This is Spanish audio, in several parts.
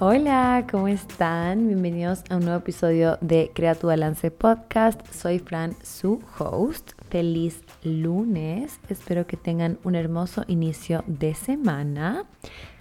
Hola, ¿cómo están? Bienvenidos a un nuevo episodio de Crea tu Balance Podcast. Soy Fran, su host. Feliz lunes. Espero que tengan un hermoso inicio de semana.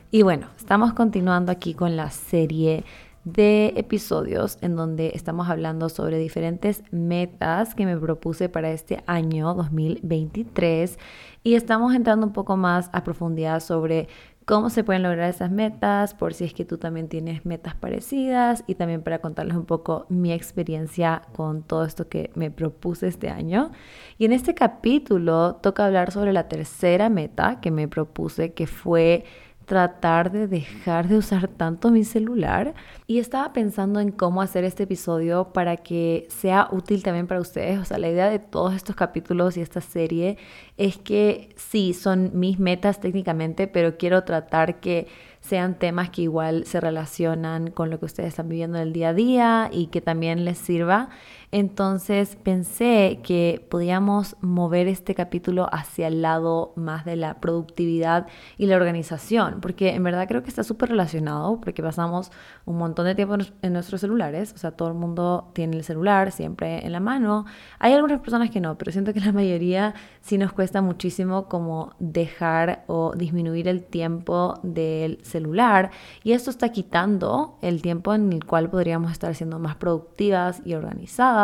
Y bueno, estamos continuando aquí con la serie de episodios en donde estamos hablando sobre diferentes metas que me propuse para este año 2023 y estamos entrando un poco más a profundidad sobre cómo se pueden lograr esas metas, por si es que tú también tienes metas parecidas y también para contarles un poco mi experiencia con todo esto que me propuse este año. Y en este capítulo toca hablar sobre la tercera meta que me propuse, que fue tratar de dejar de usar tanto mi celular y estaba pensando en cómo hacer este episodio para que sea útil también para ustedes. O sea, la idea de todos estos capítulos y esta serie es que sí, son mis metas técnicamente, pero quiero tratar que sean temas que igual se relacionan con lo que ustedes están viviendo en el día a día y que también les sirva. Entonces pensé que podíamos mover este capítulo hacia el lado más de la productividad y la organización, porque en verdad creo que está súper relacionado, porque pasamos un montón de tiempo en nuestros celulares, o sea, todo el mundo tiene el celular siempre en la mano. Hay algunas personas que no, pero siento que la mayoría sí nos cuesta muchísimo como dejar o disminuir el tiempo del celular y esto está quitando el tiempo en el cual podríamos estar siendo más productivas y organizadas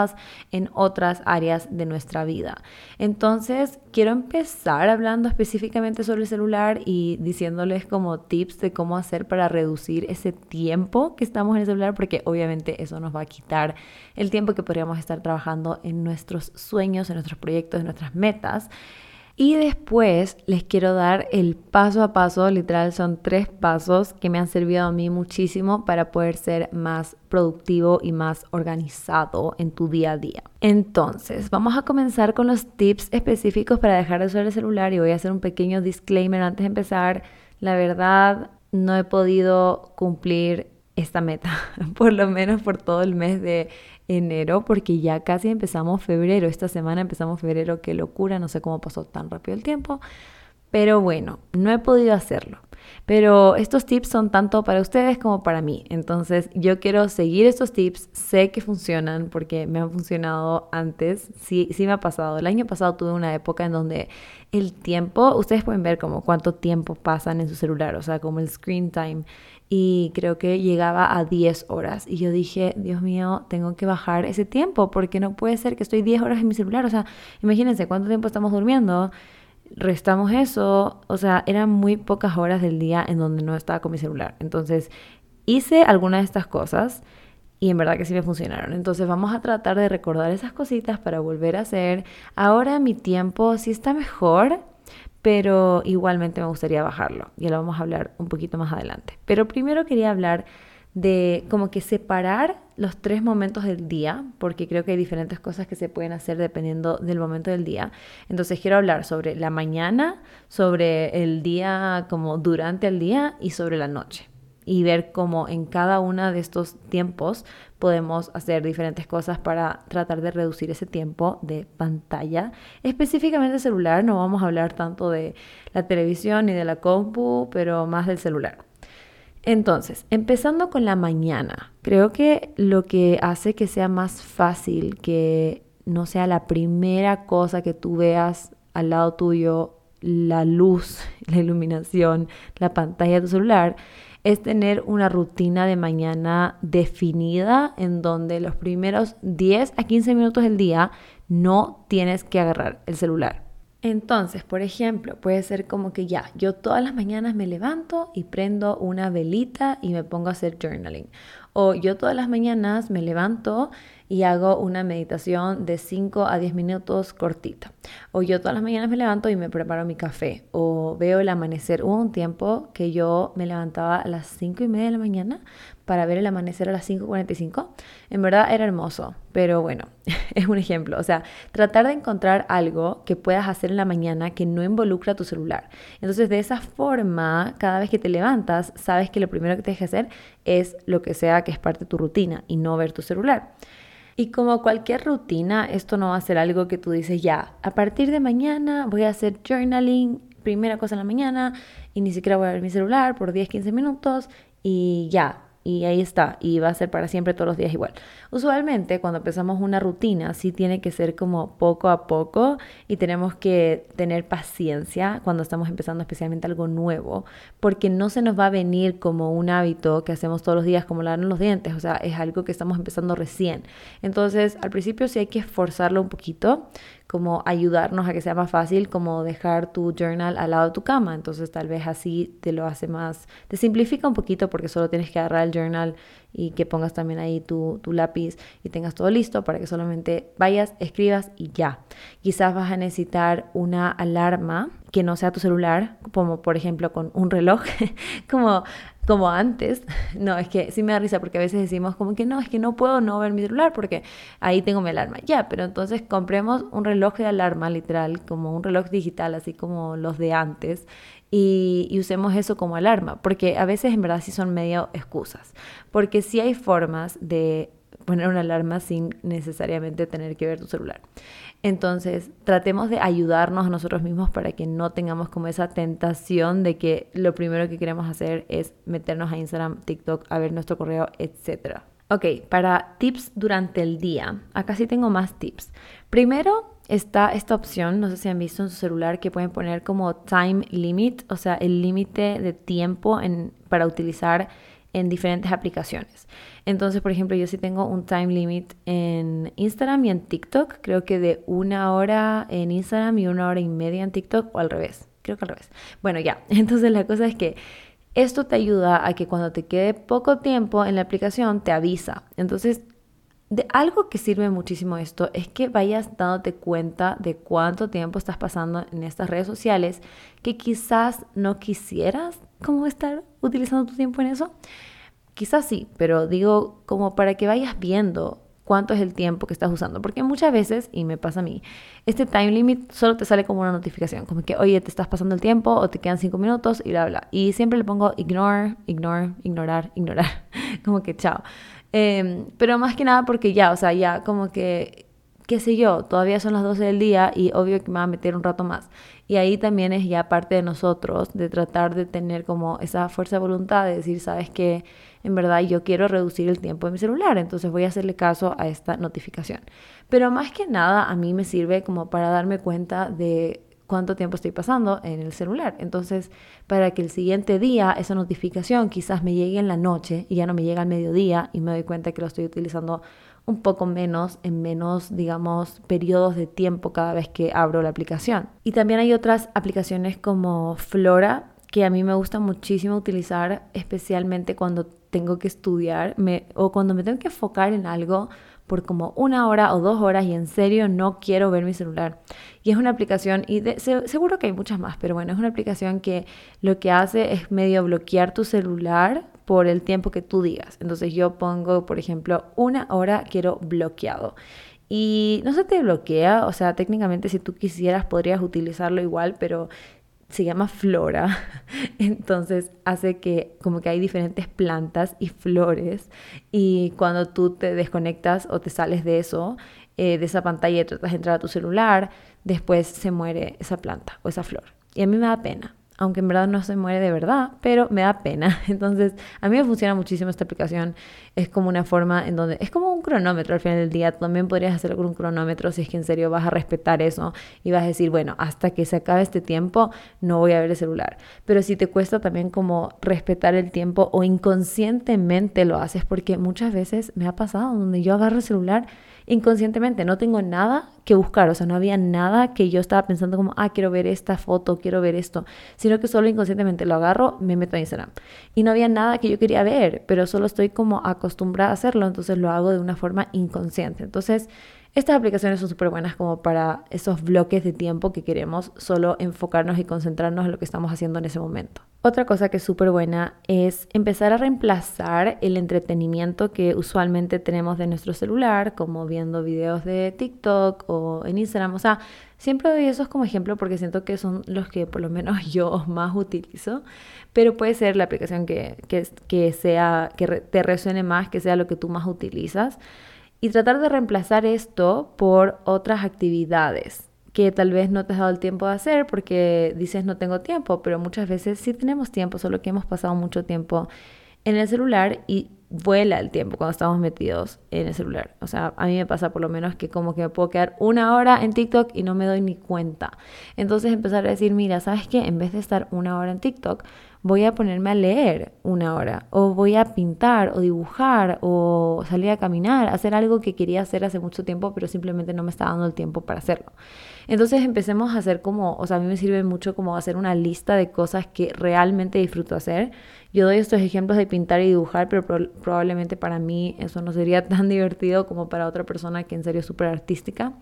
en otras áreas de nuestra vida. Entonces, quiero empezar hablando específicamente sobre el celular y diciéndoles como tips de cómo hacer para reducir ese tiempo que estamos en el celular, porque obviamente eso nos va a quitar el tiempo que podríamos estar trabajando en nuestros sueños, en nuestros proyectos, en nuestras metas. Y después les quiero dar el paso a paso, literal son tres pasos que me han servido a mí muchísimo para poder ser más productivo y más organizado en tu día a día. Entonces, vamos a comenzar con los tips específicos para dejar de usar el celular y voy a hacer un pequeño disclaimer antes de empezar. La verdad, no he podido cumplir esta meta, por lo menos por todo el mes de enero, porque ya casi empezamos febrero. Esta semana empezamos febrero, qué locura, no sé cómo pasó tan rápido el tiempo. Pero bueno, no he podido hacerlo. Pero estos tips son tanto para ustedes como para mí. Entonces yo quiero seguir estos tips. Sé que funcionan porque me han funcionado antes. Sí, sí me ha pasado. El año pasado tuve una época en donde el tiempo, ustedes pueden ver como cuánto tiempo pasan en su celular, o sea, como el screen time y creo que llegaba a 10 horas. Y yo dije, Dios mío, tengo que bajar ese tiempo porque no puede ser que estoy 10 horas en mi celular. O sea, imagínense cuánto tiempo estamos durmiendo. Restamos eso, o sea, eran muy pocas horas del día en donde no estaba con mi celular. Entonces, hice algunas de estas cosas y en verdad que sí me funcionaron. Entonces vamos a tratar de recordar esas cositas para volver a hacer. Ahora mi tiempo sí está mejor, pero igualmente me gustaría bajarlo. Ya lo vamos a hablar un poquito más adelante. Pero primero quería hablar de como que separar los tres momentos del día, porque creo que hay diferentes cosas que se pueden hacer dependiendo del momento del día. Entonces quiero hablar sobre la mañana, sobre el día como durante el día y sobre la noche y ver cómo en cada uno de estos tiempos podemos hacer diferentes cosas para tratar de reducir ese tiempo de pantalla. Específicamente celular, no vamos a hablar tanto de la televisión ni de la compu, pero más del celular. Entonces, empezando con la mañana, creo que lo que hace que sea más fácil que no sea la primera cosa que tú veas al lado tuyo, la luz, la iluminación, la pantalla de tu celular, es tener una rutina de mañana definida en donde los primeros 10 a 15 minutos del día no tienes que agarrar el celular. Entonces, por ejemplo, puede ser como que ya, yo todas las mañanas me levanto y prendo una velita y me pongo a hacer journaling. O yo todas las mañanas me levanto y hago una meditación de 5 a 10 minutos cortita. O yo todas las mañanas me levanto y me preparo mi café. O veo el amanecer. Hubo un tiempo que yo me levantaba a las 5 y media de la mañana para ver el amanecer a las 5.45. En verdad era hermoso, pero bueno, es un ejemplo. O sea, tratar de encontrar algo que puedas hacer en la mañana que no involucra tu celular. Entonces, de esa forma, cada vez que te levantas, sabes que lo primero que tienes que hacer es lo que sea que es parte de tu rutina y no ver tu celular. Y como cualquier rutina, esto no va a ser algo que tú dices, ya, a partir de mañana voy a hacer journaling, primera cosa en la mañana, y ni siquiera voy a ver mi celular por 10, 15 minutos, y ya, y ahí está, y va a ser para siempre todos los días igual. Usualmente cuando empezamos una rutina, sí tiene que ser como poco a poco y tenemos que tener paciencia cuando estamos empezando especialmente algo nuevo, porque no se nos va a venir como un hábito que hacemos todos los días, como lavarnos los dientes, o sea, es algo que estamos empezando recién. Entonces, al principio sí hay que esforzarlo un poquito, como ayudarnos a que sea más fácil, como dejar tu journal al lado de tu cama. Entonces tal vez así te lo hace más, te simplifica un poquito porque solo tienes que agarrar el journal y que pongas también ahí tu, tu lápiz y tengas todo listo para que solamente vayas, escribas y ya. Quizás vas a necesitar una alarma que no sea tu celular, como por ejemplo con un reloj, como como antes. No, es que sí me da risa porque a veces decimos como que no, es que no puedo no ver mi celular porque ahí tengo mi alarma. Ya, pero entonces compremos un reloj de alarma literal, como un reloj digital, así como los de antes, y, usemos eso como alarma, porque a veces en verdad sí son medio excusas, porque sí hay formas de poner una alarma sin necesariamente tener que ver tu celular. Entonces, tratemos de ayudarnos a nosotros mismos para que no tengamos como esa tentación de que lo primero que queremos hacer es meternos a Instagram, TikTok, a ver nuestro correo, etc. Ok, para tips durante el día, acá sí tengo más tips. Primero está esta opción, no sé si han visto en su celular, que pueden poner como time limit, o sea, el límite de tiempo para utilizar en diferentes aplicaciones. Entonces, por ejemplo, yo sí tengo un time limit en Instagram y en TikTok, creo que de una hora en Instagram y una hora y media en TikTok o al revés, creo que al revés. Bueno, ya, entonces la cosa es que esto te ayuda a que cuando te quede poco tiempo en la aplicación te avisa. Entonces, de algo que sirve muchísimo esto es que vayas dándote cuenta de cuánto tiempo estás pasando en estas redes sociales que quizás no quisieras como estar utilizando tu tiempo en eso. Quizás sí, pero digo como para que vayas viendo cuánto es el tiempo que estás usando. Porque muchas veces, y me pasa a mí, este time limit solo te sale como una notificación, como que, oye, te estás pasando el tiempo o te quedan cinco minutos y bla, bla. Y siempre le pongo ignore, ignore, ignorar, ignorar. como que chao. Em, pero más que nada porque ya, o sea, ya como que, qué sé yo, todavía son las 12 del día y obvio que me va a meter un rato más. Y ahí también es ya parte de nosotros, de tratar de tener como esa fuerza de voluntad de decir, sabes que en verdad yo quiero reducir el tiempo de mi celular, entonces voy a hacerle caso a esta notificación. Pero más que nada a mí me sirve como para darme cuenta de cuánto tiempo estoy pasando en el celular. Entonces, para que el siguiente día esa notificación quizás me llegue en la noche y ya no me llega al mediodía y me doy cuenta que lo estoy utilizando un poco menos, en menos, digamos, periodos de tiempo cada vez que abro la aplicación. Y también hay otras aplicaciones como Flora que a mí me gusta muchísimo utilizar, especialmente cuando tengo que estudiar o cuando me tengo que enfocar en algo por como una hora o dos horas y en serio no quiero ver mi celular. Y es una aplicación, y seguro que hay muchas más, pero bueno, es una aplicación que lo que hace es medio bloquear tu celular por el tiempo que tú digas. Entonces yo pongo, por ejemplo, una hora quiero bloqueado. Y no se te bloquea, o sea, técnicamente si tú quisieras podrías utilizarlo igual, pero se llama flora, entonces hace que como que hay diferentes plantas y flores y cuando tú te desconectas o te sales de eso, eh, de esa pantalla y tratas de entrar a tu celular, después se muere esa planta o esa flor. Y a mí me da pena, aunque en verdad no se muere de verdad, pero me da pena. Entonces, a mí me funciona muchísimo esta aplicación. Es como una forma en donde es como un cronómetro al final del día. También podrías hacerlo con un cronómetro si es que en serio vas a respetar eso y vas a decir, bueno, hasta que se acabe este tiempo no voy a ver el celular. Pero si te cuesta también como respetar el tiempo o inconscientemente lo haces, porque muchas veces me ha pasado donde yo agarro el celular inconscientemente, no tengo nada que buscar, o sea, no había nada que yo estaba pensando como, ah, quiero ver esta foto, quiero ver esto, sino que solo inconscientemente lo agarro, me meto a Instagram. Y no había nada que yo quería ver, pero solo estoy como acostumbrada a hacerlo, entonces lo hago de una forma inconsciente. Entonces, estas aplicaciones son súper buenas como para esos bloques de tiempo que queremos solo enfocarnos y concentrarnos en lo que estamos haciendo en ese momento. Otra cosa que es súper buena es empezar a reemplazar el entretenimiento que usualmente tenemos de nuestro celular, como viendo videos de TikTok o en Instagram. O sea, siempre doy esos como ejemplo porque siento que son los que por lo menos yo más utilizo, pero puede ser la aplicación que, que, sea, que te resuene más, que sea lo que tú más utilizas y tratar de reemplazar esto por otras actividades que tal vez no te has dado el tiempo de hacer porque dices no tengo tiempo, pero muchas veces sí tenemos tiempo, solo que hemos pasado mucho tiempo en el celular y vuela el tiempo cuando estamos metidos en el celular. O sea, a mí me pasa por lo menos que como que me puedo quedar una hora en TikTok y no me doy ni cuenta. Entonces empezar a decir, mira, ¿sabes qué? En vez de estar una hora en TikTok, voy a ponerme a leer una hora, o voy a pintar, o dibujar, o salir a caminar, hacer algo que quería hacer hace mucho tiempo, pero simplemente no me estaba dando el tiempo para hacerlo. Entonces empecemos a hacer como, o sea, a mí me sirve mucho como hacer una lista de cosas que realmente disfruto hacer. Yo doy estos ejemplos de pintar y dibujar, pero probablemente para mí eso no sería tan divertido como para otra persona que en serio es súper artística.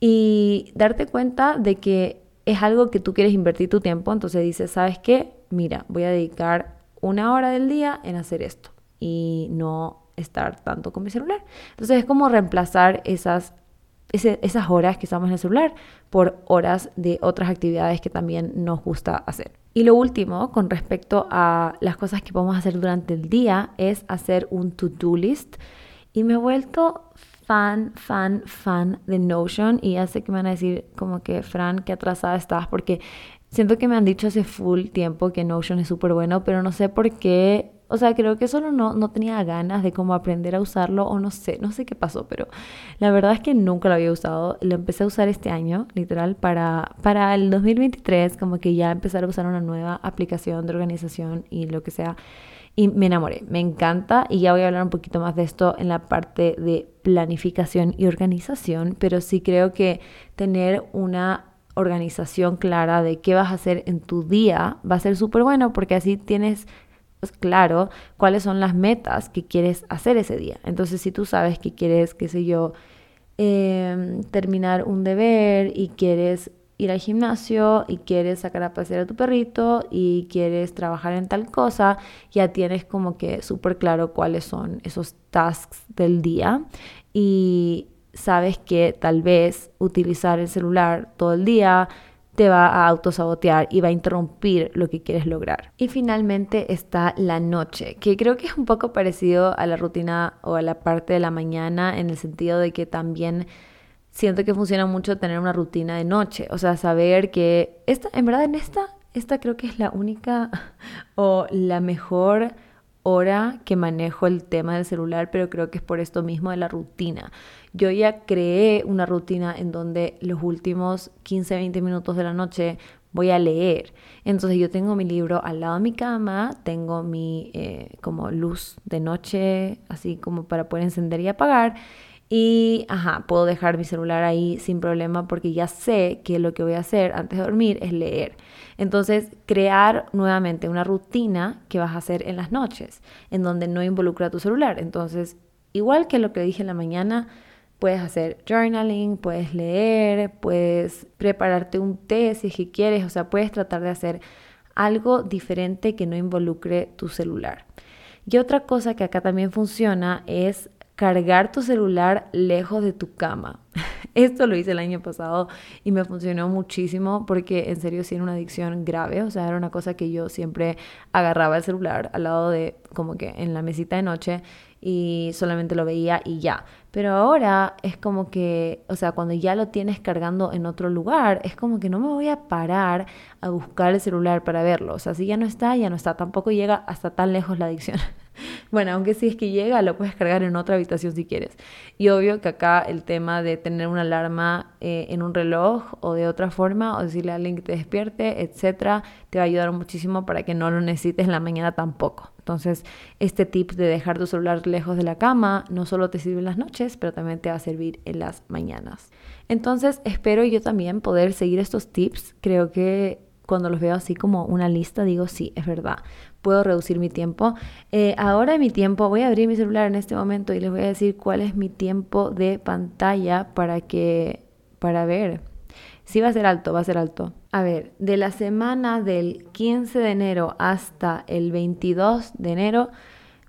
Y darte cuenta de que es algo que tú quieres invertir tu tiempo, entonces dices, ¿sabes qué? Mira, voy a dedicar una hora del día en hacer esto y no estar tanto con mi celular. Entonces es como reemplazar esas, esas horas que estamos en el celular por horas de otras actividades que también nos gusta hacer. Y lo último, con respecto a las cosas que podemos hacer durante el día, es hacer un to-do list. Y me he vuelto fan, fan, fan de Notion y ya sé que me van a decir como que, Fran, qué atrasada estás porque siento que me han dicho hace full tiempo que Notion es súper bueno, pero no sé por qué, o sea, creo que solo no, no tenía ganas de cómo aprender a usarlo o no sé, no sé qué pasó, pero la verdad es que nunca lo había usado, lo empecé a usar este año, literal, para, para el 2023, como que ya empezar a usar una nueva aplicación de organización y lo que sea y me enamoré, me encanta y ya voy a hablar un poquito más de esto en la parte de planificación y organización, pero sí creo que tener una organización clara de qué vas a hacer en tu día va a ser súper bueno porque así tienes pues, claro cuáles son las metas que quieres hacer ese día. Entonces si tú sabes que quieres, qué sé yo, em, terminar un deber y quieres ir al gimnasio y quieres sacar a pasear a tu perrito y quieres trabajar en tal cosa, ya tienes como que súper claro cuáles son esos tasks del día y sabes que tal vez utilizar el celular todo el día te va a autosabotear y va a interrumpir lo que quieres lograr. Y finalmente está la noche, que creo que es un poco parecido a la rutina o a la parte de la mañana en el sentido de que también siento que funciona mucho tener una rutina de noche, o sea, saber que esta, en verdad en esta, esta creo que es la única o la mejor hora que manejo el tema del celular, pero creo que es por esto mismo de la rutina. Yo ya creé una rutina en donde los últimos 15, 20 minutos de la noche voy a leer. Entonces yo tengo mi libro al lado de mi cama, tengo mi eh, como luz de noche, así como para poder encender y apagar. Y, ajá, puedo dejar mi celular ahí sin problema porque ya sé que lo que voy a hacer antes de dormir es leer. Entonces, crear nuevamente una rutina que vas a hacer en las noches, en donde no involucra tu celular. Entonces, igual que lo que dije en la mañana, puedes hacer journaling, puedes leer, puedes prepararte un té si es que quieres, o sea, puedes tratar de hacer algo diferente que no involucre tu celular. Y otra cosa que acá también funciona es cargar tu celular lejos de tu cama. Esto lo hice el año pasado y me funcionó muchísimo porque en serio sí era una adicción grave, o sea, era una cosa que yo siempre agarraba el celular al lado de como que en la mesita de noche y solamente lo veía y ya. Pero ahora es como que, o sea, cuando ya lo tienes cargando en otro lugar, es como que no me voy a parar a buscar el celular para verlo. O sea, si ya no está, ya no está. Tampoco llega hasta tan lejos la adicción. Bueno, aunque si es que llega, lo puedes cargar en otra habitación si quieres. Y obvio que acá el tema de tener una alarma eh, en un reloj o de otra forma, o decirle a alguien que te despierte, etcétera, te va a ayudar muchísimo para que no lo necesites en la mañana tampoco. Entonces, este tip de dejar tu celular lejos de la cama no solo te sirve en las noches, pero también te va a servir en las mañanas. Entonces, espero yo también poder seguir estos tips. Creo que cuando los veo así como una lista, digo, sí, es verdad, puedo reducir mi tiempo. Eh, ahora mi tiempo, voy a abrir mi celular en este momento y les voy a decir cuál es mi tiempo de pantalla para que, para ver. Sí va a ser alto, va a ser alto. A ver, de la semana del 15 de enero hasta el 22 de enero,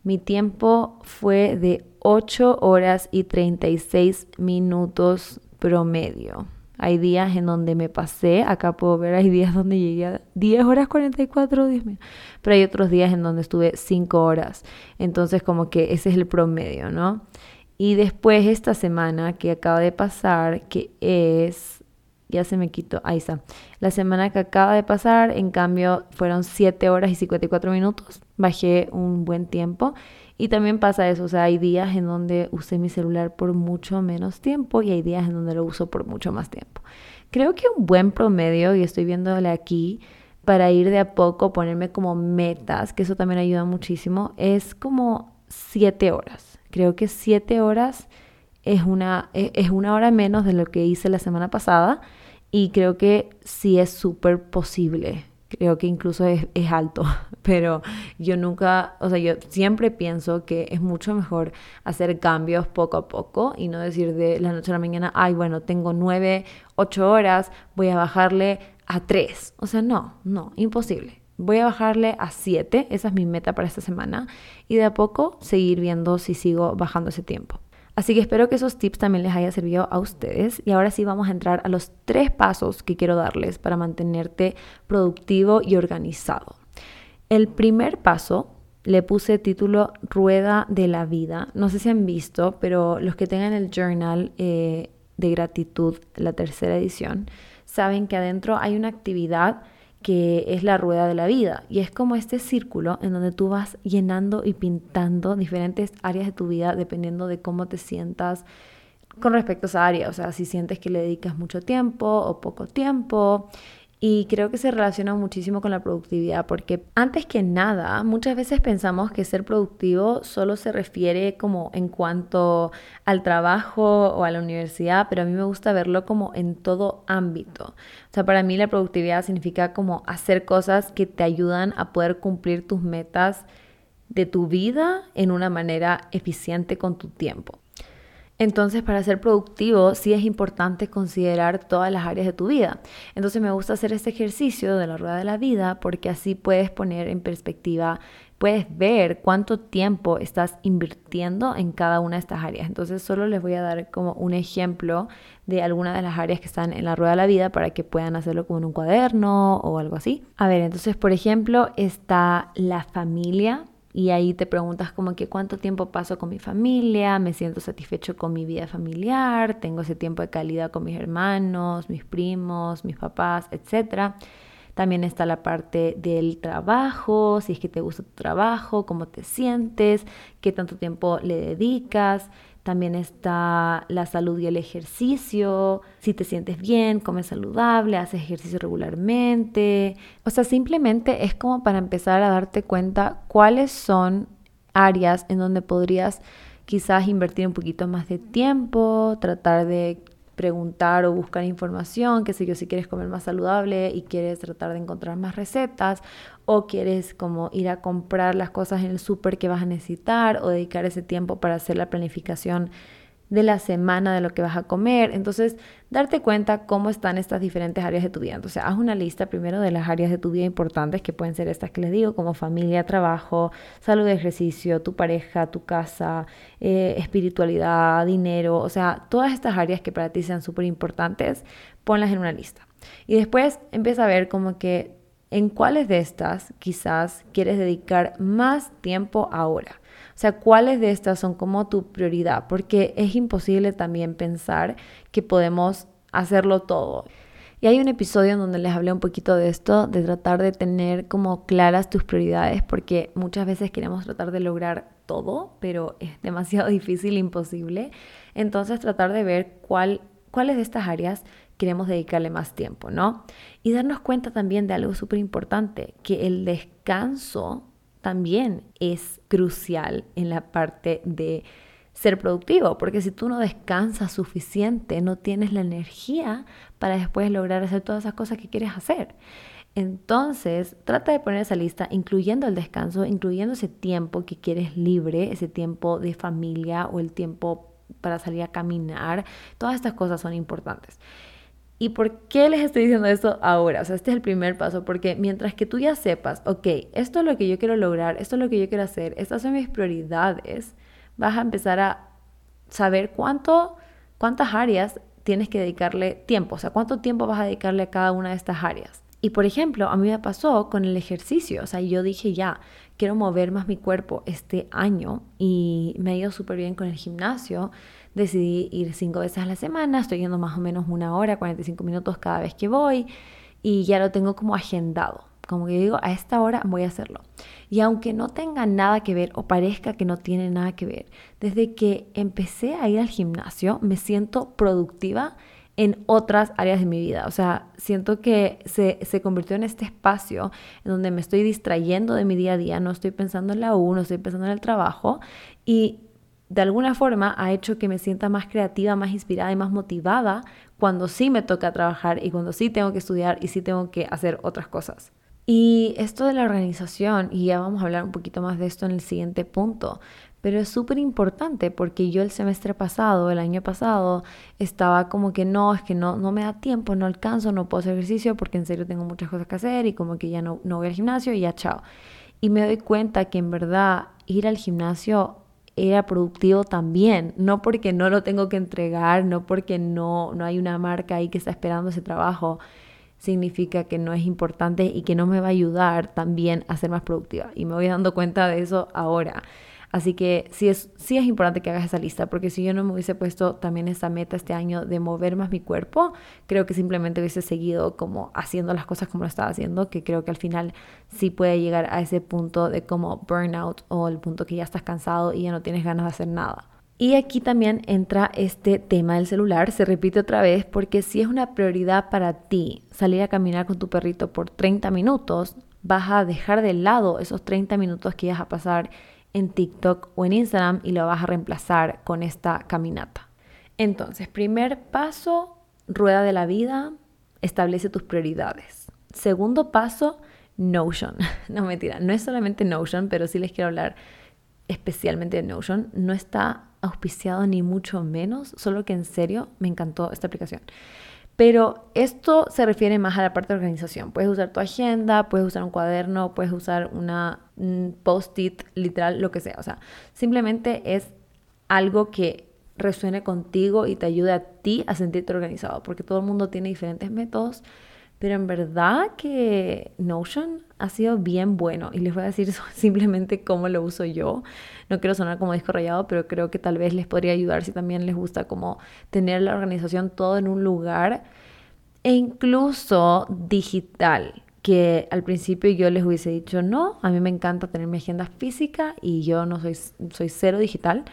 mi tiempo fue de 8 horas y 36 minutos promedio. Hay días en donde me pasé, acá puedo ver, hay días donde llegué a 10 horas 44, Dios mío. Pero hay otros días en donde estuve 5 horas. Entonces como que ese es el promedio, ¿no? Y después esta semana que acaba de pasar, que es ya se me quitó, ahí está. La semana que acaba de pasar, en cambio, fueron 7 horas y 54 minutos. Bajé un buen tiempo. Y también pasa eso, o sea, hay días en donde usé mi celular por mucho menos tiempo y hay días en donde lo uso por mucho más tiempo. Creo que un buen promedio, y estoy viéndole aquí, para ir de a poco, ponerme como metas, que eso también ayuda muchísimo, es como 7 horas. Creo que 7 horas es una, e, es una hora menos de lo que hice la semana pasada y creo que sí es súper posible. Creo que incluso es, es, alto, pero yo nunca, o sea, yo siempre pienso que es mucho mejor hacer cambios poco a poco y no decir de la noche a la mañana, ay, bueno, tengo nueve, ocho horas, voy a bajarle a tres. O sea, no, no, imposible. Voy a bajarle a siete, esa es mi meta para esta semana, y de a poco seguir viendo si sigo bajando ese tiempo. Así que espero que esos tips también les haya servido a ustedes. Y ahora sí vamos a entrar a los tres pasos que quiero darles para mantenerte productivo y organizado. El primer paso le puse título Rueda de la Vida. No sé si han visto, pero los que tengan el journal eh, de gratitud, la tercera edición, saben que adentro hay una actividad que es la rueda de la vida. Y es como este círculo en donde tú vas llenando y pintando diferentes áreas de tu vida dependiendo de cómo te sientas con respecto a esa área. O sea, si sientes que le dedicas mucho tiempo o poco tiempo. Y creo que se relaciona muchísimo con la productividad, porque antes que nada, muchas veces pensamos que ser productivo solo se refiere como en cuanto al trabajo o a la universidad, pero a mí me gusta verlo como en todo ámbito. O sea, para mí la productividad significa como hacer cosas que te ayudan a poder cumplir tus metas de tu vida en una manera eficiente con tu tiempo. Entonces, para ser productivo, sí es importante considerar todas las áreas de tu vida. Entonces, me gusta hacer este ejercicio de la rueda de la vida porque así puedes poner en perspectiva, puedes ver cuánto tiempo estás invirtiendo en cada una de estas áreas. Entonces, solo les voy a dar como un ejemplo de algunas de las áreas que están en la rueda de la vida para que puedan hacerlo como en un cuaderno o algo así. A ver, entonces, por ejemplo, está la familia y ahí te preguntas como que cuánto tiempo paso con mi familia, me siento satisfecho con mi vida familiar, tengo ese tiempo de calidad con mis hermanos, mis primos, mis papás, etc. También está la parte del trabajo, si es que te gusta tu trabajo, cómo te sientes, qué tanto tiempo le dedicas. También está la salud y el ejercicio, si te sientes bien, comes saludable, haces ejercicio regularmente. O sea, simplemente es como para empezar a darte cuenta cuáles son áreas en donde podrías quizás invertir un poquito más de tiempo, tratar de preguntar o buscar información, qué sé yo, si quieres comer más saludable y quieres tratar de encontrar más recetas o quieres como ir a comprar las cosas en el súper que vas a necesitar o dedicar ese tiempo para hacer la planificación de la semana de lo que vas a comer. Entonces, darte cuenta cómo están estas diferentes áreas de tu vida. Entonces, haz una lista primero de las áreas de tu vida importantes, que pueden ser estas que les digo, como familia, trabajo, salud, ejercicio, tu pareja, tu casa, eh, espiritualidad, dinero. O sea, todas estas áreas que para ti sean súper importantes, ponlas en una lista. Y después empieza a ver como que en cuáles de estas quizás quieres dedicar más tiempo ahora. O sea, ¿cuáles de estas son como tu prioridad? Porque es imposible también pensar que podemos hacerlo todo. Y hay un episodio en donde les hablé un poquito de esto, de tratar de tener como claras tus prioridades, porque muchas veces queremos tratar de lograr todo, pero es demasiado difícil, imposible. Entonces tratar de ver cuál, cuáles de estas áreas queremos dedicarle más tiempo, ¿no? Y darnos cuenta también de algo súper importante, que el descanso también es crucial en la parte de ser productivo, porque si tú no descansas suficiente, no tienes la energía para después lograr hacer todas esas cosas que quieres hacer. Entonces, trata de poner esa lista, incluyendo el descanso, incluyendo ese tiempo que quieres libre, ese tiempo de familia o el tiempo para salir a caminar. Todas estas cosas son importantes. ¿Y por qué les estoy diciendo esto ahora? O sea, este es el primer paso, porque mientras que tú ya sepas, ok, esto es lo que yo quiero lograr, esto es lo que yo quiero hacer, estas son mis prioridades, vas a empezar a saber cuánto, cuántas áreas tienes que dedicarle tiempo, o sea, cuánto tiempo vas a dedicarle a cada una de estas áreas. Y por ejemplo, a mí me pasó con el ejercicio, o sea, yo dije ya, quiero mover más mi cuerpo este año y me ha ido súper bien con el gimnasio decidí ir cinco veces a la semana, estoy yendo más o menos una hora, 45 minutos cada vez que voy y ya lo tengo como agendado. Como que digo, a esta hora voy a hacerlo. Y aunque no tenga nada que ver o parezca que no tiene nada que ver, desde que empecé a ir al gimnasio me siento productiva en otras áreas de mi vida. O sea, siento que se, se, convirtió en este espacio en donde me estoy distrayendo de mi día a día, no estoy pensando en la U, no estoy pensando en el trabajo y de alguna forma ha hecho que me sienta más creativa, más inspirada y más motivada cuando sí me toca trabajar y cuando sí tengo que estudiar y sí tengo que hacer otras cosas. Y esto de la organización, y ya vamos a hablar un poquito más de esto en el siguiente punto, pero es súper importante porque yo el semestre pasado, el año pasado, estaba como que no, es que no, no me da tiempo, no alcanzo, no puedo hacer ejercicio porque en serio tengo muchas cosas que hacer y como que ya no, no voy al gimnasio y ya chao. Y me doy cuenta que en verdad ir al gimnasio era productivo también, no porque no lo tengo que entregar, no porque no, no hay una marca ahí que está esperando ese trabajo, significa que no es importante y que no me va a ayudar también a ser más productiva. Y me voy dando cuenta de eso ahora. Así que sí es, sí es importante que hagas esa lista, porque si yo no me hubiese puesto también esa meta este año de mover más mi cuerpo, creo que simplemente hubiese seguido como haciendo las cosas como lo estaba haciendo, que creo que al final sí puede llegar a ese punto de como burnout o el punto que ya estás cansado y ya no tienes ganas de hacer nada. Y aquí también entra este tema del celular, se repite otra vez, porque si es una prioridad para ti salir a caminar con tu perrito por 30 minutos, vas a dejar de lado esos 30 minutos que vas a pasar en TikTok o en Instagram y lo vas a reemplazar con esta caminata. Entonces, primer paso, rueda de la vida, establece tus prioridades. Segundo paso, Notion. No mentira, no es solamente Notion, pero sí les quiero hablar especialmente de Notion. No está auspiciado ni mucho menos, solo que en serio me encantó esta aplicación. Pero esto se refiere más a la parte de organización. Puedes usar tu agenda, puedes usar un cuaderno, puedes usar una post-it, literal, lo que sea. O sea, simplemente es algo que resuene contigo y te ayude a ti a sentirte organizado, porque todo el mundo tiene diferentes métodos pero en verdad que Notion ha sido bien bueno. Y les voy a decir simplemente cómo lo uso yo. No quiero sonar como disco rayado, pero creo que tal vez les podría ayudar si también les gusta como tener la organización todo en un lugar. E incluso digital que al principio yo les hubiese dicho no, a mí me encanta tener mi agenda física y yo no soy, soy cero digital,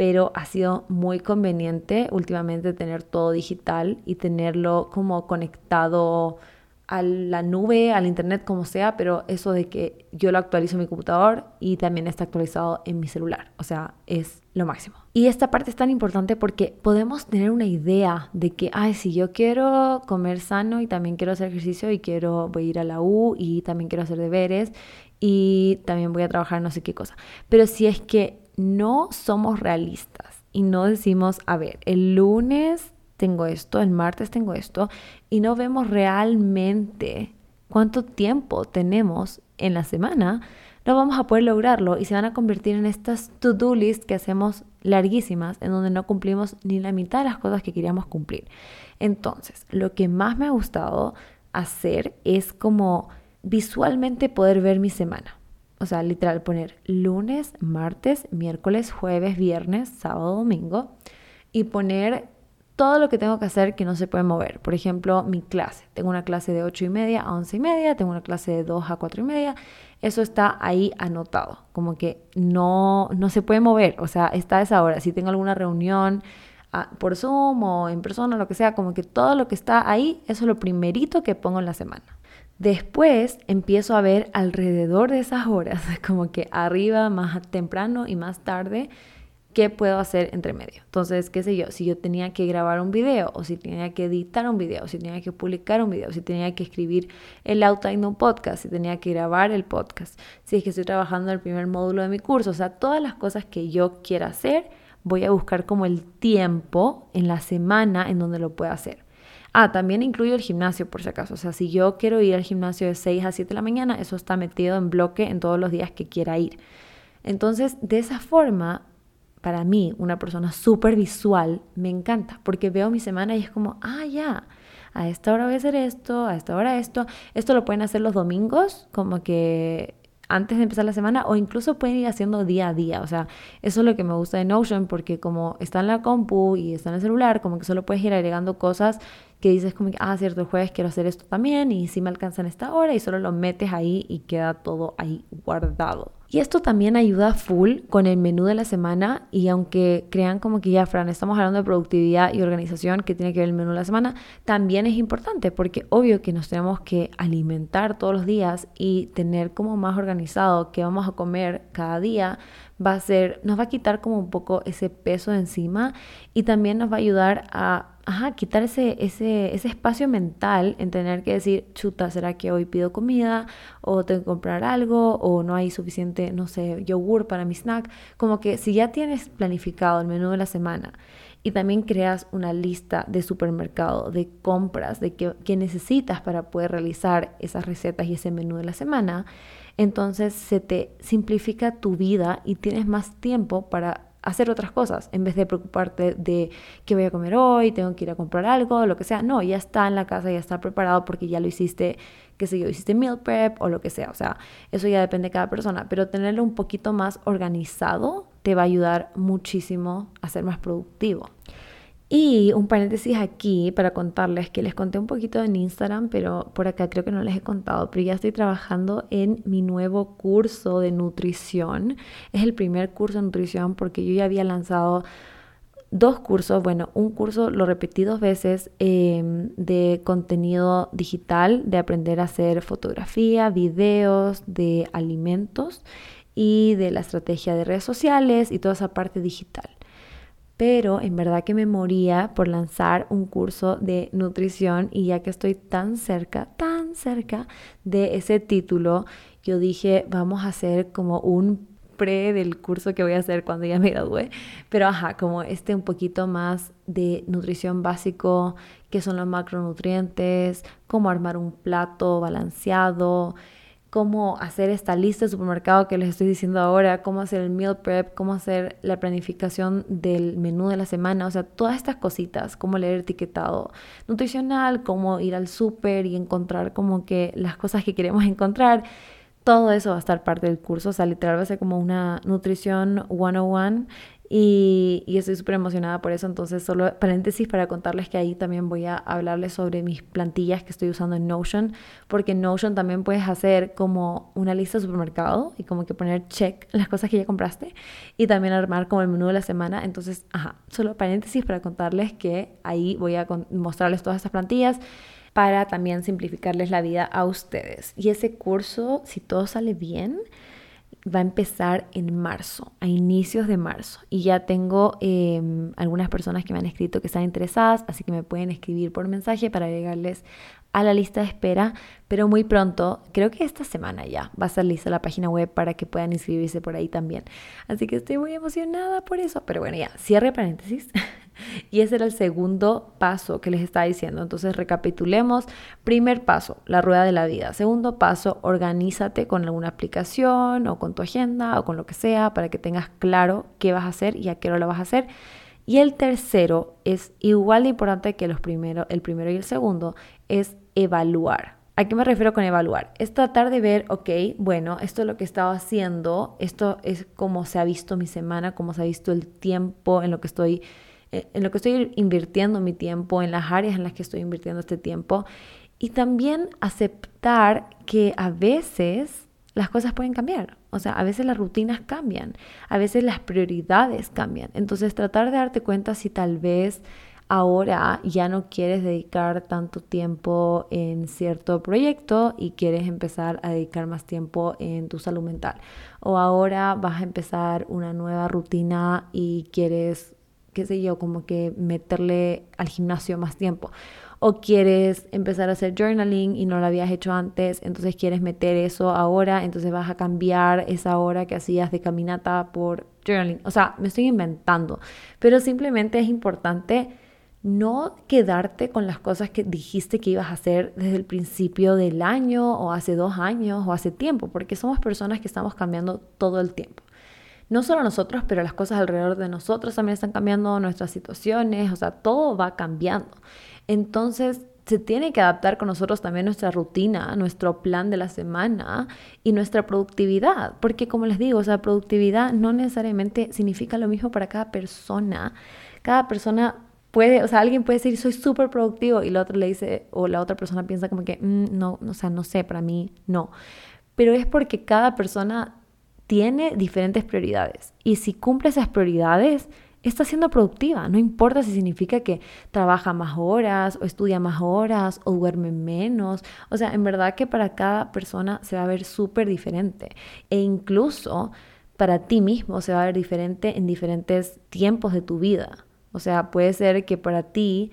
pero ha sido muy conveniente últimamente tener todo digital y tenerlo como conectado a la nube, al internet, como sea, pero eso de que yo lo actualizo en mi computador y también está actualizado en mi celular, o sea, es lo máximo. Y esta parte es tan importante porque podemos tener una idea de que, ay, si yo quiero comer sano y también quiero hacer ejercicio y quiero ir a la U y también quiero hacer deberes y también voy a trabajar no sé qué cosa. Pero si es que no somos realistas y no decimos, a ver, el lunes tengo esto, el martes tengo esto, y no vemos realmente cuánto tiempo tenemos en la semana, no vamos a poder lograrlo y se van a convertir en estas to-do lists que hacemos larguísimas, en donde no cumplimos ni la mitad de las cosas que queríamos cumplir. Entonces, lo que más me ha gustado hacer es como visualmente poder ver mi semana o sea, literal poner lunes, martes, miércoles, jueves, viernes, sábado, domingo y poner todo lo que tengo que hacer que no se puede mover. Por ejemplo, mi clase. Tengo una clase de 8 y media a 11 y media, tengo una clase de 2 a 4 y media. Eso está ahí anotado, como que no, no se puede mover, o sea, está a esa hora. Si tengo alguna reunión ah, por Zoom o en persona, lo que sea, como que todo lo que está ahí, eso es lo primerito que pongo en la semana. Después empiezo a ver alrededor de esas horas, como que arriba, más temprano y más tarde, qué puedo hacer entre medio. Entonces, qué sé yo, si yo tenía que grabar un video, o si tenía que editar un video, si tenía que publicar un video, si tenía que escribir el outline de un podcast, si tenía que grabar el podcast, si es que estoy trabajando el primer módulo de mi curso, o sea, todas las cosas que yo quiera hacer, voy a buscar como el tiempo en la semana en donde lo pueda hacer. Ah, también incluyo el gimnasio por si acaso. O sea, si yo quiero ir al gimnasio de 6 a 7 de la mañana, eso está metido en bloque en todos los días que quiera ir. Entonces, de esa forma, para mí, una persona súper visual, me encanta, porque veo mi semana y es como, ah, ya, a esta hora voy a hacer esto, a esta hora esto. Esto lo pueden hacer los domingos, como que antes de empezar la semana o incluso pueden ir haciendo día a día. O sea, eso es lo que me gusta de Notion porque como está en la compu y está en el celular, como que solo puedes ir agregando cosas que dices como que, ah, cierto, el jueves quiero hacer esto también y si me alcanza en esta hora y solo lo metes ahí y queda todo ahí guardado. Y esto también ayuda full con el menú de la semana y aunque crean como que ya, Fran, estamos hablando de productividad y organización que tiene que ver el menú de la semana, también es importante porque obvio que nos tenemos que alimentar todos los días y tener como más organizado qué vamos a comer cada día va a ser, nos va a quitar como un poco ese peso de encima y también nos va a ayudar a ajá, quitar ese, ese, ese espacio mental en tener que decir, chuta, ¿será que hoy pido comida? ¿O tengo que comprar algo? ¿O no hay suficiente, no sé, yogur para mi snack? Como que si ya tienes planificado el menú de la semana y también creas una lista de supermercado, de compras, de qué, necesitas para poder realizar esas recetas y ese menú de la semana, entonces se te simplifica tu vida y tienes más tiempo para hacer otras cosas en vez de preocuparte de qué voy a comer hoy, tengo que ir a comprar algo, lo que sea. No, ya está en la casa, ya está preparado porque ya lo hiciste, qué sé yo, hiciste meal prep o lo que sea. O sea, eso ya depende de cada persona, pero tenerlo un poquito más organizado te va a ayudar muchísimo a ser más productivo. Y un paréntesis aquí para contarles que les conté un poquito en Instagram, pero por acá creo que no les he contado, pero ya estoy trabajando en mi nuevo curso de nutrición. Es el primer curso de nutrición porque yo ya había lanzado dos cursos, bueno, un curso lo repetí dos veces em, de contenido digital, de aprender a hacer fotografía, videos de alimentos y de la estrategia de redes sociales y toda esa parte digital pero en verdad que me moría por lanzar un curso de nutrición y ya que estoy tan cerca, tan cerca de ese título, yo dije, vamos a hacer como un pre del curso que voy a hacer cuando ya me gradúe, pero ajá, como este un poquito más de nutrición básico, qué son los macronutrientes, cómo armar un plato balanceado, cómo hacer esta lista de supermercado que les estoy diciendo ahora, cómo hacer el meal prep, cómo hacer la planificación del menú de la semana, o sea, todas estas cositas, cómo leer etiquetado nutricional, cómo ir al súper y encontrar como que las cosas que queremos encontrar. Todo eso va a estar parte del curso, o sea, literal va a ser como una nutrición 101 y, estoy súper emocionada por eso. Entonces, solo paréntesis para contarles que ahí también voy a hablarles sobre mis plantillas que estoy usando en Notion, porque en Notion también puedes hacer como una lista de supermercado y como que poner check las cosas que ya compraste y también armar como el menú de la semana. Entonces, ajá, solo paréntesis para contarles que ahí voy a mostrarles todas estas plantillas para también simplificarles la vida a ustedes. Y ese curso, si todo sale bien, va a empezar en marzo, a inicios de marzo. Y ya tengo em, algunas personas que me han escrito que están interesadas, así que me pueden escribir por mensaje para llegarles a la lista de espera, pero muy pronto, creo que esta semana ya, va a estar lista la página web para que puedan inscribirse por ahí también. Así que estoy muy emocionada por eso, pero bueno, ya, cierre paréntesis. y ese era el segundo paso que les estaba diciendo. Entonces, recapitulemos. Primer paso, la rueda de la vida. Segundo paso, organízate con alguna aplicación o con tu agenda o con lo que sea para que tengas claro qué vas a hacer y a qué hora lo vas a hacer. Y el tercero es igual de importante que los primeros, el primero y el segundo, es evaluar. ¿A qué me refiero con evaluar? Es tratar de ver, ok, bueno, esto es lo que he estado haciendo, esto es cómo se ha visto mi semana, cómo se ha visto el tiempo en lo que estoy en lo que estoy invirtiendo mi tiempo, en las áreas en las que estoy invirtiendo este tiempo y también aceptar que a veces las cosas pueden cambiar. O sea, a veces las rutinas cambian, a veces las prioridades cambian. Entonces, tratar de darte cuenta si tal vez ahora ya no quieres dedicar tanto tiempo en cierto proyecto y quieres empezar a dedicar más tiempo en tu salud mental. O ahora vas a empezar una nueva rutina y quieres, qué sé yo, como que meterle al gimnasio más tiempo. O quieres empezar a hacer journaling y no lo habías hecho antes, entonces quieres meter eso ahora, entonces vas a cambiar esa hora que hacías de caminata por journaling. O sea, me estoy inventando, pero simplemente es importante no quedarte con las cosas que dijiste que ibas a hacer desde el principio del año o hace dos años o hace tiempo, porque somos personas que estamos cambiando todo el tiempo. No solo nosotros, pero las cosas alrededor de nosotros también están cambiando, nuestras situaciones, o sea, todo va cambiando. Entonces, se tiene que adaptar con nosotros también nuestra rutina, nuestro plan de la semana y nuestra productividad. Porque como les digo, o sea, productividad no necesariamente significa lo mismo para cada persona. Cada persona puede, o sea, alguien puede decir, soy súper productivo y la otra le dice, o la otra persona piensa como que, mm, no, o sea, no sé, para mí no. Pero es porque cada persona tiene diferentes prioridades. Y si cumple esas prioridades, está siendo productiva. No importa si significa que trabaja más horas o estudia más horas o duerme menos. O sea, en verdad que para cada persona se va a ver súper diferente. E incluso para ti mismo se va a ver diferente en diferentes tiempos de tu vida. O sea, puede ser que para ti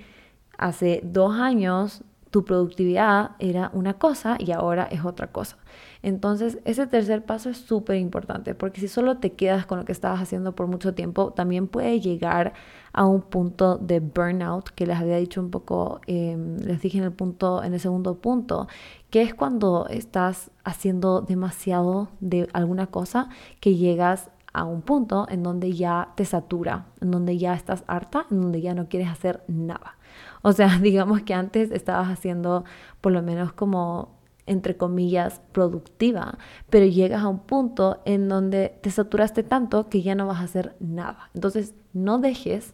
hace dos años tu productividad era una cosa y ahora es otra cosa. Entonces, ese tercer paso es súper importante porque si solo te quedas con lo que estabas haciendo por mucho tiempo, también puede llegar a un punto de burnout que les había dicho un poco, em, les dije en el punto, en el segundo punto, que es cuando estás haciendo demasiado de alguna cosa que llegas a un punto en donde ya te satura, en donde ya estás harta, en donde ya no quieres hacer nada. O sea, digamos que antes estabas haciendo por lo menos como entre comillas, productiva, pero llegas a un punto en donde te saturaste tanto que ya no vas a hacer nada. Entonces, no dejes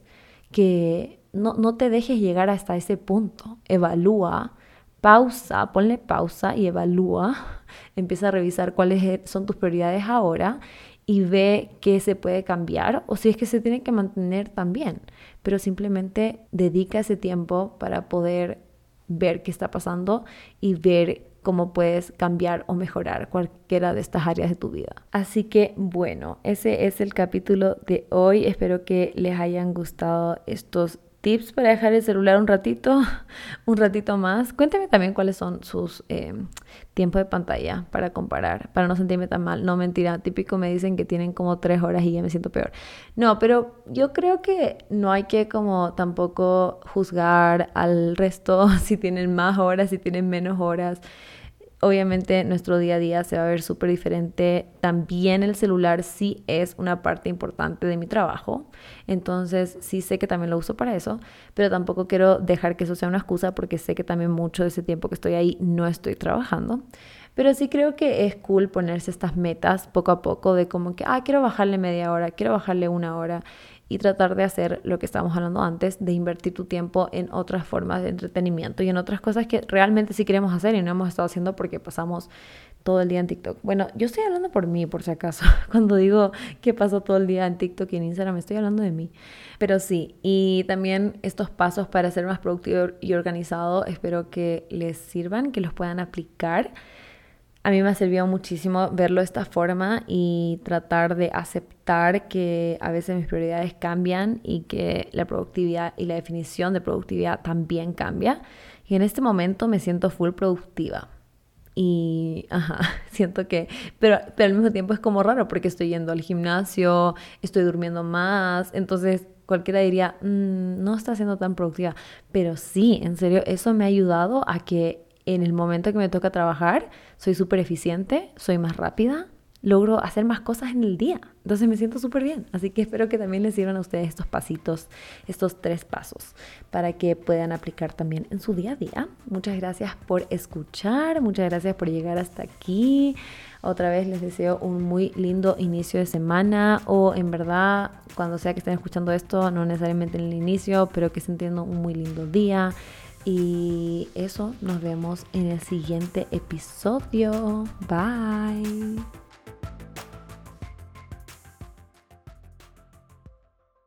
que, no, no te dejes llegar hasta ese punto. Evalúa, pausa, ponle pausa y evalúa. Empieza a revisar cuáles e, son tus prioridades ahora y ve qué se puede cambiar o si es que se tiene que mantener también. Pero simplemente dedica ese tiempo para poder ver qué está pasando y ver cómo puedes cambiar o mejorar cualquiera de estas áreas de tu vida. Así que bueno, ese es el capítulo de hoy. Espero que les hayan gustado estos tips para dejar el celular un ratito, un ratito más. Cuéntame también cuáles son sus eh, tiempos de pantalla para comparar, para no sentirme tan mal. No, mentira, típico me dicen que tienen como tres horas y ya me siento peor. No, pero yo creo que no hay que como tampoco juzgar al resto si tienen más horas, si tienen menos horas obviamente nuestro día a día se va a ver súper diferente. También el celular sí es una parte importante de mi trabajo. Entonces sí sé que también lo uso para eso, pero tampoco quiero dejar que eso sea una excusa porque sé que también mucho de ese tiempo que estoy ahí no estoy trabajando. Pero sí creo que es cool ponerse estas metas poco a poco de como que, ah, quiero bajarle media hora, quiero bajarle una hora y tratar de hacer lo que estábamos hablando antes, de invertir tu tiempo en otras formas de entretenimiento y en otras cosas que realmente sí queremos hacer y no hemos estado haciendo porque pasamos todo el día en TikTok. Bueno, yo estoy hablando por mí, por si acaso. Cuando digo que paso todo el día en TikTok y en Instagram, estoy hablando de mí. Pero sí, y también estos pasos para ser más productivo y organizado, espero que les sirvan, que los puedan aplicar a mí me ha servido muchísimo verlo de esta forma y tratar de aceptar que a veces mis prioridades cambian y que la productividad y la definición de productividad también cambia. Y en este momento me siento full productiva. Y, ajá, siento que, pero, pero al mismo tiempo es como raro porque estoy yendo al gimnasio, estoy durmiendo más, entonces cualquiera diría, mm, no está siendo tan productiva, pero sí, en serio, eso me ha ayudado a que en el momento que me toca trabajar, soy súper eficiente, soy más rápida, logro hacer más cosas en el día. Entonces me siento súper bien. Así que espero que también les sirvan a ustedes estos pasitos, estos tres pasos, para que puedan aplicar también en su día a día. Muchas gracias por escuchar, muchas gracias por llegar hasta aquí. Otra vez les deseo un muy lindo inicio de semana o en verdad, cuando sea que estén escuchando esto, no necesariamente en el inicio, pero que estén teniendo un muy lindo día y eso, nos vemos en el siguiente episodio. Bye.